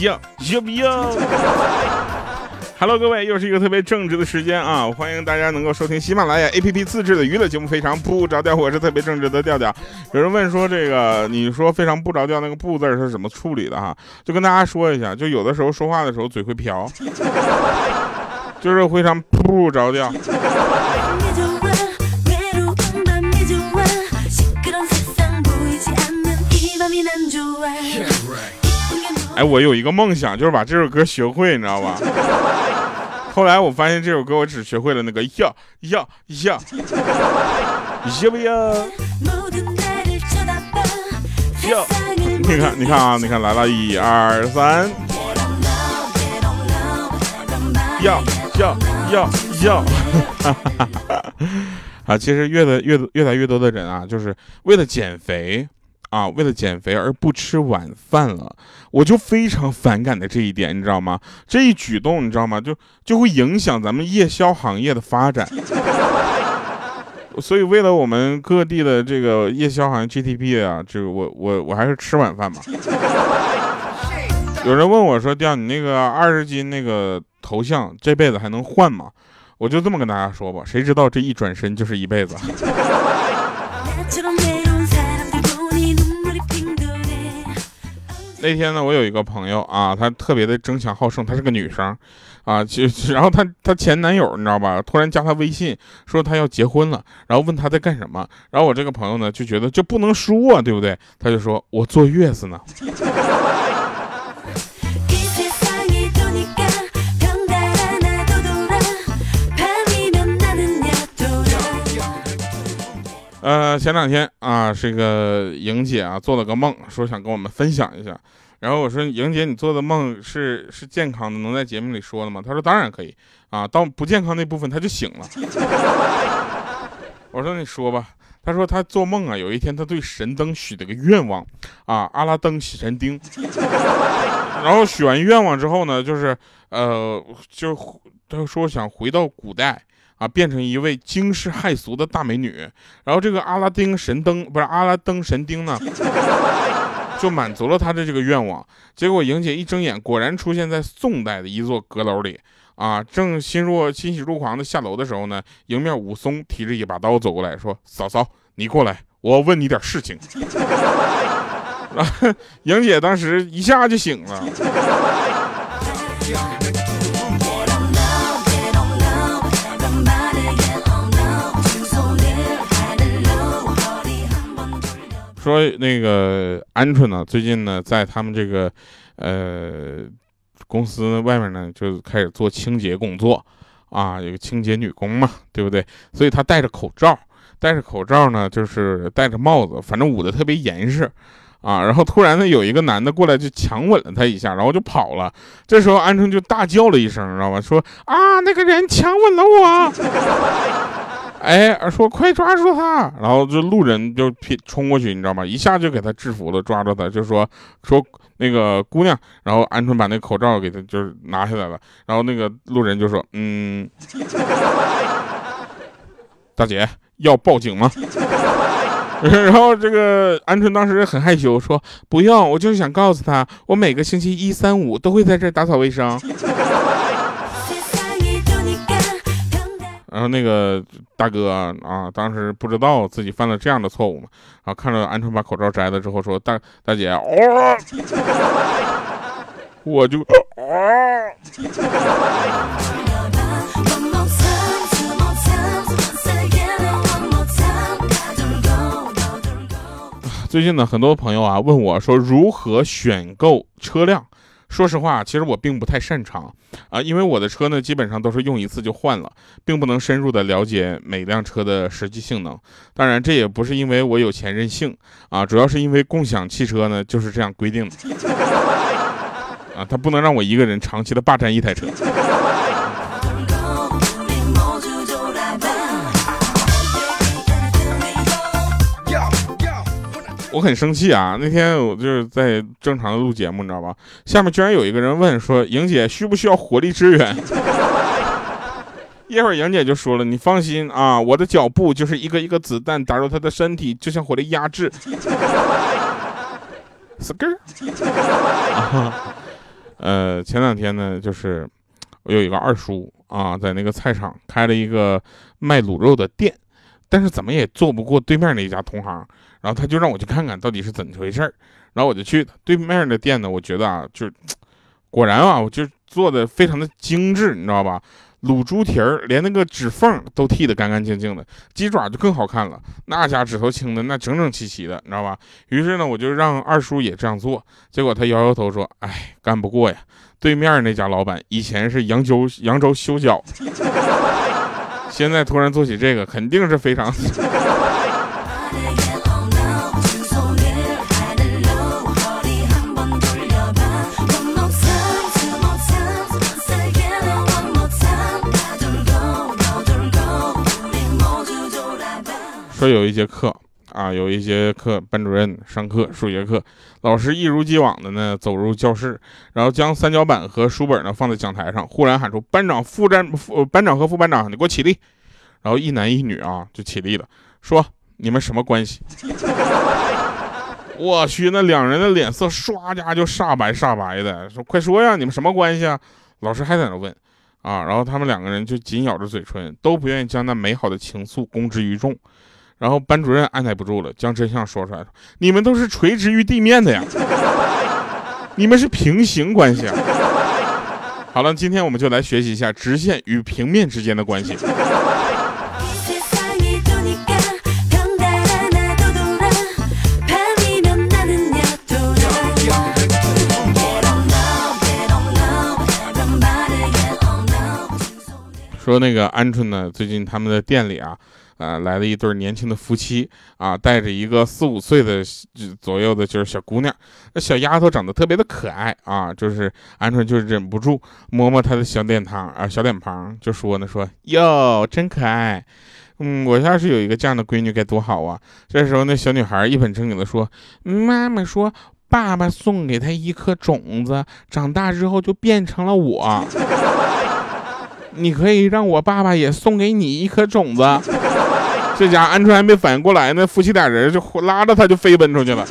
要要不要？Hello，各位，又是一个特别正直的时间啊！欢迎大家能够收听喜马拉雅 APP 自制的娱乐节目《非常不着调》，我是特别正直的调调。有人问说，这个你说非常不着调那个“不”字是怎么处理的哈？就跟大家说一下，就有的时候说话的时候嘴会瓢，就是非常不着调。哎，我有一个梦想，就是把这首歌学会，你知道吧？后来我发现这首歌我只学会了那个要要要，要不要？要？你看，你看啊，你看来了，一二三，要要要要，啊！其实越的越越来越多的人啊，就是为了减肥。啊，为了减肥而不吃晚饭了，我就非常反感的这一点，你知道吗？这一举动，你知道吗？就就会影响咱们夜宵行业的发展。所以，为了我们各地的这个夜宵行业 GDP 啊，这个我我我还是吃晚饭吧。有人问我说：“掉你那个二十斤那个头像，这辈子还能换吗？”我就这么跟大家说吧，谁知道这一转身就是一辈子。那天呢，我有一个朋友啊，她特别的争强好胜，她是个女生，啊，就然后她她前男友你知道吧，突然加她微信说她要结婚了，然后问她在干什么，然后我这个朋友呢就觉得就不能输啊，对不对？他就说我坐月子呢。呃，前两天啊，这个莹姐啊做了个梦，说想跟我们分享一下。然后我说，莹姐，你做的梦是是健康的，能在节目里说的吗？她说当然可以啊，到不健康那部分她就醒了。我说你说吧。她说她做梦啊，有一天她对神灯许了个愿望啊，阿拉登喜神丁。然后许完愿望之后呢，就是呃，就她说想回到古代。啊，变成一位惊世骇俗的大美女，然后这个阿拉丁神灯不是阿拉登神丁呢，就满足了他的这个愿望。结果莹姐一睁眼，果然出现在宋代的一座阁楼里。啊，正心若欣喜若狂的下楼的时候呢，迎面武松提着一把刀走过来说：“嫂嫂，你过来，我问你点事情。”啊，莹姐当时一下就醒了。说那个鹌鹑呢，最近呢，在他们这个呃公司外面呢，就开始做清洁工作啊，有个清洁女工嘛，对不对？所以她戴着口罩，戴着口罩呢，就是戴着帽子，反正捂得特别严实啊。然后突然呢，有一个男的过来就强吻了她一下，然后就跑了。这时候鹌鹑就大叫了一声，知道吧？说啊，那个人强吻了我。哎，说快抓住他！然后就路人就拼冲过去，你知道吗？一下就给他制服了，抓住他，就说说那个姑娘。然后鹌鹑把那口罩给他就是拿下来了。然后那个路人就说：“嗯，大姐要报警吗？”然后这个鹌鹑当时很害羞，说：“不用，我就是想告诉他，我每个星期一、三、五都会在这打扫卫生。”然后那个大哥啊，当时不知道自己犯了这样的错误嘛，然后看着鹌鹑把口罩摘了之后说：“大大姐，哦，我就哦。”最近呢，很多朋友啊问我说如何选购车辆。说实话，其实我并不太擅长啊，因为我的车呢，基本上都是用一次就换了，并不能深入的了解每辆车的实际性能。当然，这也不是因为我有钱任性啊，主要是因为共享汽车呢就是这样规定的 啊，它不能让我一个人长期的霸占一台车。我很生气啊！那天我就是在正常的录节目，你知道吧？下面居然有一个人问说：“莹姐需不需要火力支援？” 一会儿莹姐就说了：“你放心啊，我的脚步就是一个一个子弹打入他的身体，就像火力压制。”是根儿。呃，前两天呢，就是我有一个二叔啊，在那个菜场开了一个卖卤肉的店，但是怎么也做不过对面那一家同行，然后他就让我去看看到底是怎么回事儿然后我就去对面的店呢，我觉得啊，就果然啊，我就做的非常的精致，你知道吧？卤猪蹄儿连那个指缝都剔得干干净净的，鸡爪就更好看了，那家指头清的那整整齐齐的，你知道吧？于是呢，我就让二叔也这样做，结果他摇摇头说：“哎，干不过呀，对面那家老板以前是扬州扬州修脚，现在突然做起这个，肯定是非常。”说有一节课啊，有一节课，班主任上课数学课，老师一如既往的呢走入教室，然后将三角板和书本呢放在讲台上，忽然喊出：“班长、副站、副班长和副班长，你给我起立！”然后一男一女啊就起立了，说：“你们什么关系？” 我去，那两人的脸色唰家就煞白煞白的，说：“快说呀，你们什么关系啊？”老师还在那问啊，然后他们两个人就紧咬着嘴唇，都不愿意将那美好的情愫公之于众。然后班主任按耐不住了，将真相说出来：“你们都是垂直于地面的呀，你们是平行关系啊。”好了，今天我们就来学习一下直线与平面之间的关系。说那个鹌鹑呢，最近他们的店里啊。啊，来了一对年轻的夫妻啊，带着一个四五岁的左右的，就是小姑娘。那小丫头长得特别的可爱啊，就是鹌鹑就忍不住摸摸她的小脸庞啊，小脸庞就说呢，说哟，真可爱。嗯，我要是有一个这样的闺女该多好啊。这时候那小女孩一本正经的说，妈妈说爸爸送给她一颗种子，长大之后就变成了我。你可以让我爸爸也送给你一颗种子。这家鹌鹑还没反应过来呢，夫妻俩人就拉着他就飞奔出去了。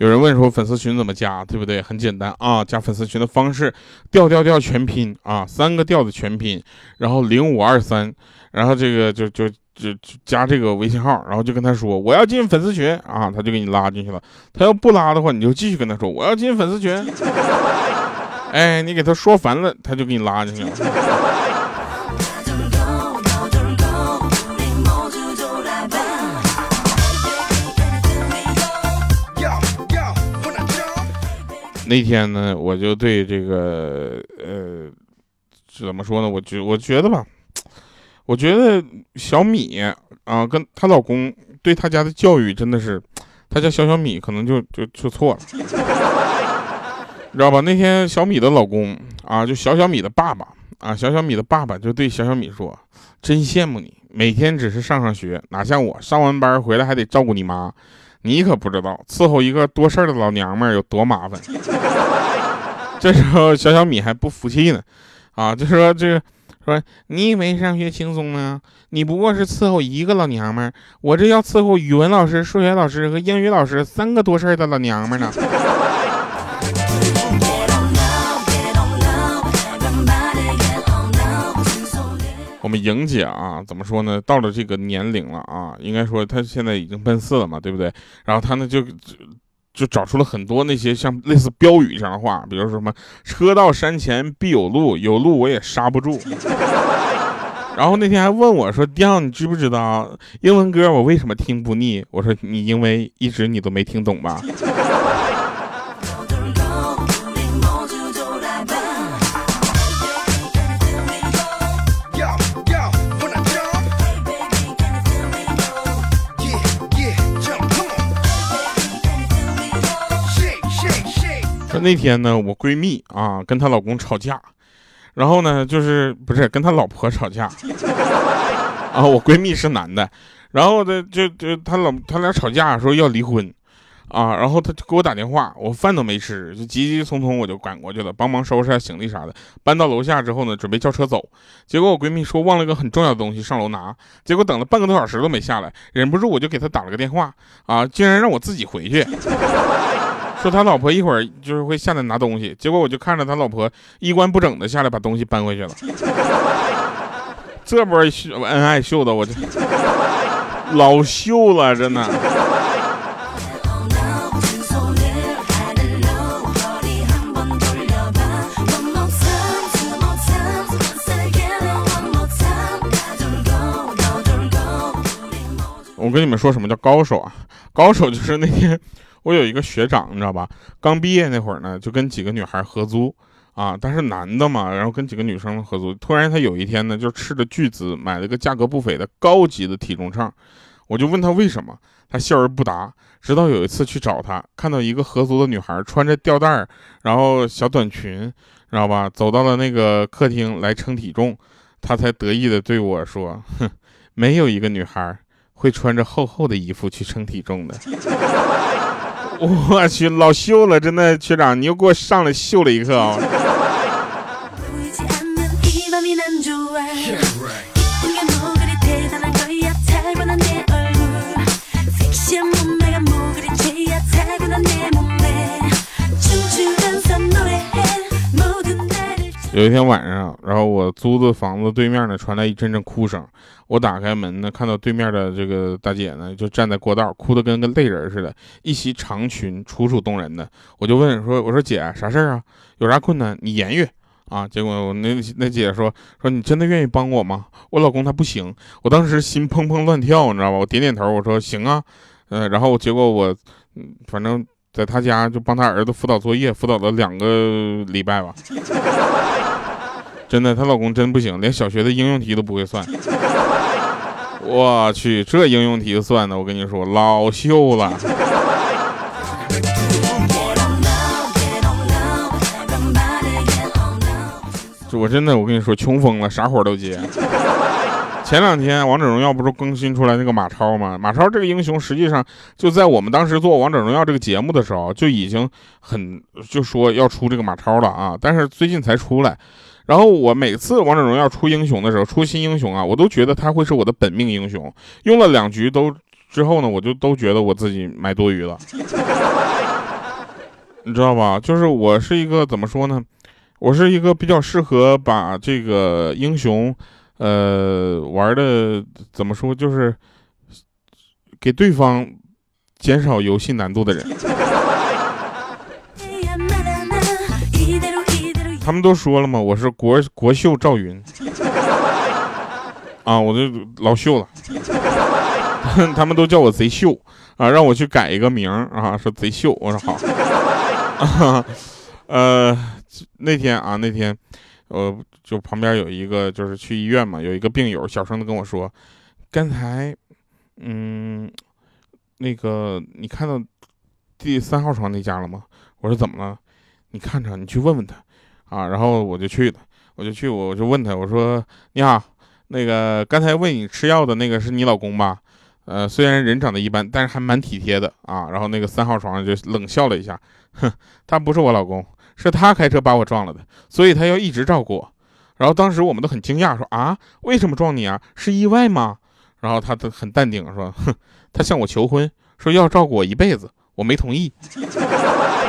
有人问说粉丝群怎么加，对不对？很简单啊，加粉丝群的方式，调调调全拼啊，三个调的全拼，然后零五二三，然后这个就就就加这个微信号，然后就跟他说我要进粉丝群啊，他就给你拉进去了。他要不拉的话，你就继续跟他说我要进粉丝群。哎，你给他说烦了，他就给你拉进去了。那天呢，我就对这个呃，怎么说呢？我觉我觉得吧，我觉得小米啊，跟她老公对她家的教育真的是，她家小小米，可能就就就错了，你知道吧？那天小米的老公啊，就小小米的爸爸啊，小小米的爸爸就对小小米说：“真羡慕你，每天只是上上学，哪像我上完班回来还得照顾你妈。”你可不知道伺候一个多事儿的老娘们儿有多麻烦。这时候小小米还不服气呢，啊，就说这个说你以为上学轻松呢？你不过是伺候一个老娘们儿，我这要伺候语文老师、数学老师和英语老师三个多事儿的老娘们儿呢。我们莹姐啊，怎么说呢？到了这个年龄了啊，应该说她现在已经奔四了嘛，对不对？然后她呢就就找出了很多那些像类似标语这样的话，比如说什么“车到山前必有路，有路我也刹不住”。然后那天还问我说：“调，你知不知道英文歌我为什么听不腻？”我说：“你因为一直你都没听懂吧。”那天呢，我闺蜜啊跟她老公吵架，然后呢就是不是跟她老婆吵架 啊，我闺蜜是男的，然后呢就就她老他俩吵架说要离婚，啊，然后他就给我打电话，我饭都没吃，就急急匆匆我就赶过去了，帮忙收拾下行李啥的。搬到楼下之后呢，准备叫车走，结果我闺蜜说忘了个很重要的东西上楼拿，结果等了半个多小时都没下来，忍不住我就给他打了个电话，啊，竟然让我自己回去，说他老婆一会儿就是会下来拿东西，结果我就看着他老婆衣冠不整的下来把东西搬回去了，这波秀恩爱秀的我这老秀了，真的。我跟你们说什么叫高手啊？高手就是那天我有一个学长，你知道吧？刚毕业那会儿呢，就跟几个女孩合租啊，但是男的嘛，然后跟几个女生合租。突然他有一天呢，就斥着巨资买了个价格不菲的高级的体重秤。我就问他为什么，他笑而不答。直到有一次去找他，看到一个合租的女孩穿着吊带儿，然后小短裙，知道吧？走到了那个客厅来称体重，他才得意的对我说：“哼，没有一个女孩。”会穿着厚厚的衣服去称体重的，我去老秀了，真的学长，你又给我上来秀了一课啊！有一天晚上，然后我租的房子对面呢传来一阵阵哭声。我打开门呢，看到对面的这个大姐呢就站在过道，哭得跟个泪人似的，一袭长裙，楚楚动人的。我就问说：“我说姐，啥事儿啊？有啥困难你言语啊？”结果我那那姐说：“说你真的愿意帮我吗？我老公他不行。”我当时心砰砰乱跳，你知道吧？我点点头，我说：“行啊。”嗯，然后结果我，反正在他家就帮他儿子辅导作业，辅导了两个礼拜吧。真的，她老公真不行，连小学的应用题都不会算。我去，这应用题算的，我跟你说老秀了。我真的，我跟你说，穷疯了，啥活都接。前两天王者荣耀不是更新出来那个马超吗？马超这个英雄，实际上就在我们当时做王者荣耀这个节目的时候，就已经很就说要出这个马超了啊，但是最近才出来。然后我每次王者荣耀出英雄的时候，出新英雄啊，我都觉得他会是我的本命英雄。用了两局都之后呢，我就都觉得我自己买多余了，你知道吧？就是我是一个怎么说呢？我是一个比较适合把这个英雄，呃，玩的怎么说，就是给对方减少游戏难度的人。他们都说了嘛，我是国国秀赵云，啊，我就老秀了。他们都叫我贼秀啊，让我去改一个名啊，说贼秀。我说好。呃，那天啊，那天，呃，就旁边有一个，就是去医院嘛，有一个病友小声的跟我说，刚才，嗯，那个你看到第三号床那家了吗？我说怎么了？你看着，你去问问他。啊，然后我就去了，我就去，我就问他，我说你好，那个刚才喂你吃药的那个是你老公吧？呃，虽然人长得一般，但是还蛮体贴的啊。然后那个三号床上就冷笑了一下，哼，他不是我老公，是他开车把我撞了的，所以他要一直照顾我。然后当时我们都很惊讶，说啊，为什么撞你啊？是意外吗？然后他都很淡定说，哼，他向我求婚，说要照顾我一辈子，我没同意。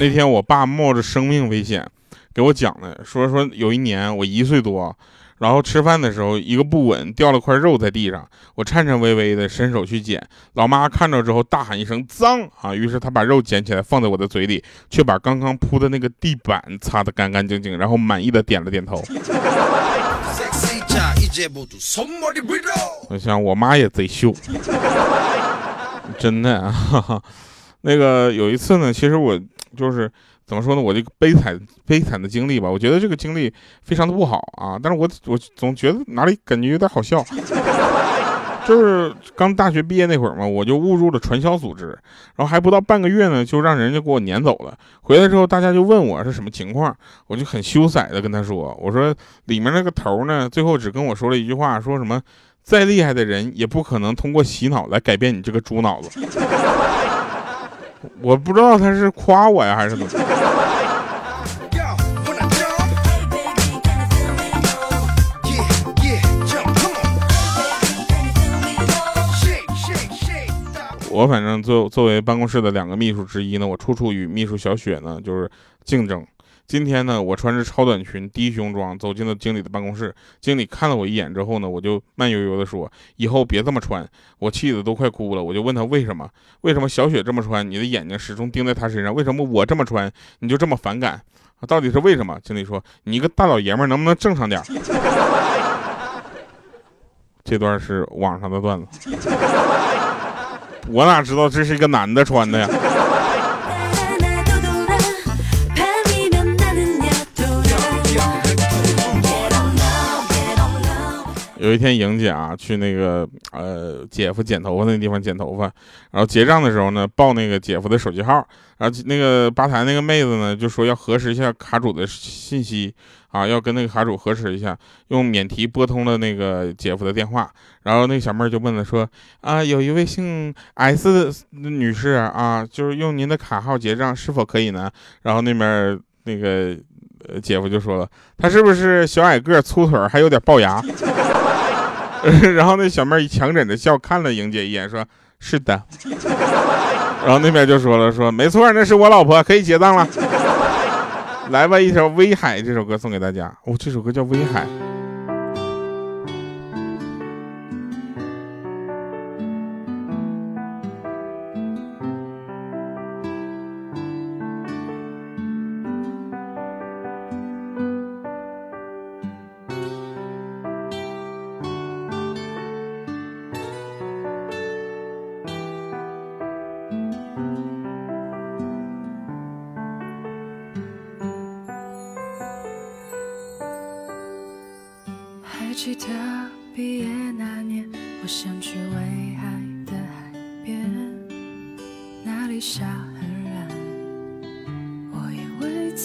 那天我爸冒着生命危险给我讲的，说说有一年我一岁多，然后吃饭的时候一个不稳掉了块肉在地上，我颤颤巍巍的伸手去捡，老妈看着之后大喊一声脏啊，于是她把肉捡起来放在我的嘴里，却把刚刚铺的那个地板擦得干干净净，然后满意的点了点头。我想我妈也贼秀，真的啊，那个有一次呢，其实我。就是怎么说呢？我这个悲惨悲惨的经历吧，我觉得这个经历非常的不好啊。但是我我总觉得哪里感觉有点好笑。就是刚大学毕业那会儿嘛，我就误入了传销组织，然后还不到半个月呢，就让人家给我撵走了。回来之后，大家就问我是什么情况，我就很羞涩的跟他说：“我说里面那个头呢，最后只跟我说了一句话，说什么再厉害的人也不可能通过洗脑来改变你这个猪脑子。”我不知道他是夸我呀，还是怎么。我反正作作为办公室的两个秘书之一呢，我处处与秘书小雪呢就是竞争。今天呢，我穿着超短裙、低胸装走进了经理的办公室。经理看了我一眼之后呢，我就慢悠悠的说：“以后别这么穿。”我气得都快哭了。我就问他为什么？为什么小雪这么穿，你的眼睛始终盯在她身上？为什么我这么穿，你就这么反感？到底是为什么？经理说：“你一个大老爷们能不能正常点？”这段是网上的段子。我哪知道这是一个男的穿的呀？有一天，莹姐啊去那个呃姐夫剪头发那地方剪头发，然后结账的时候呢，报那个姐夫的手机号，然后那个吧台那个妹子呢就说要核实一下卡主的信息啊，要跟那个卡主核实一下，用免提拨通了那个姐夫的电话，然后那个小妹就问了说啊，有一位姓 S 的女士啊，就是用您的卡号结账是否可以呢？然后那边那个姐夫就说了，他是不是小矮个粗腿还有点龅牙？然后那小妹儿强忍着笑看了莹姐一眼，说：“是的。”然后那边就说了：“说没错，那是我老婆，可以结账了。”来吧，一首《威海》这首歌送给大家。哦，这首歌叫《威海》。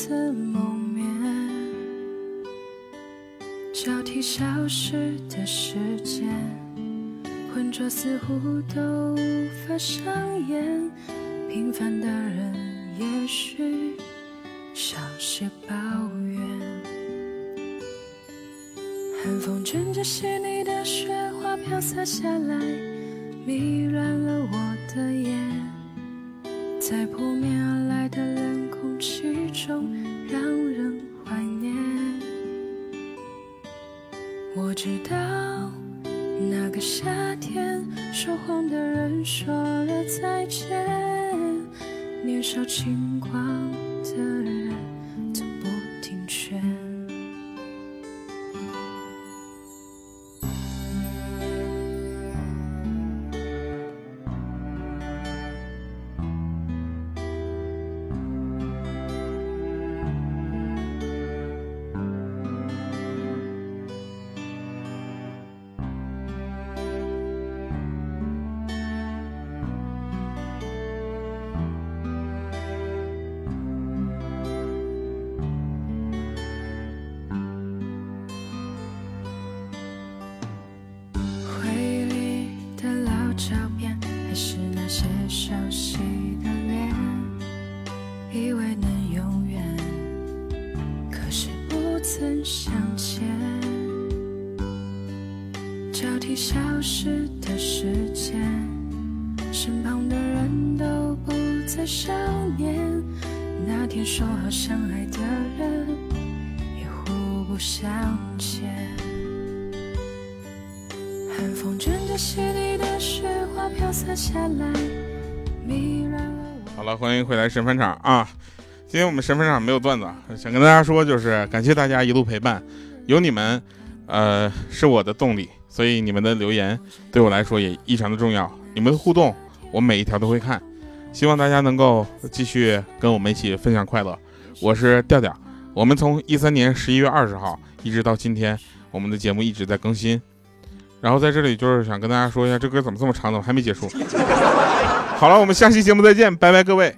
未曾谋面。交替消失的时间，浑浊似乎都无法上演。平凡的人，也许少些抱怨。寒风卷着细腻的雪花飘洒下来，迷乱了我的眼，在扑面而来的冷空气中，让人怀念。我知道那个夏天，说谎的人说了再见，年少轻狂消失的时间，身旁的人都不再想念。那天说好相爱的人，也互不相欠。寒风卷着细腻的雪花飘洒下来，迷乱了好了，欢迎回来神分场啊！今天我们神分场没有段子，想跟大家说，就是感谢大家一路陪伴，有你们，呃，是我的动力。所以你们的留言对我来说也异常的重要，你们的互动我每一条都会看，希望大家能够继续跟我们一起分享快乐。我是调调。我们从一三年十一月二十号一直到今天，我们的节目一直在更新。然后在这里就是想跟大家说一下，这歌怎么这么长，怎么还没结束？好了，我们下期节目再见，拜拜，各位。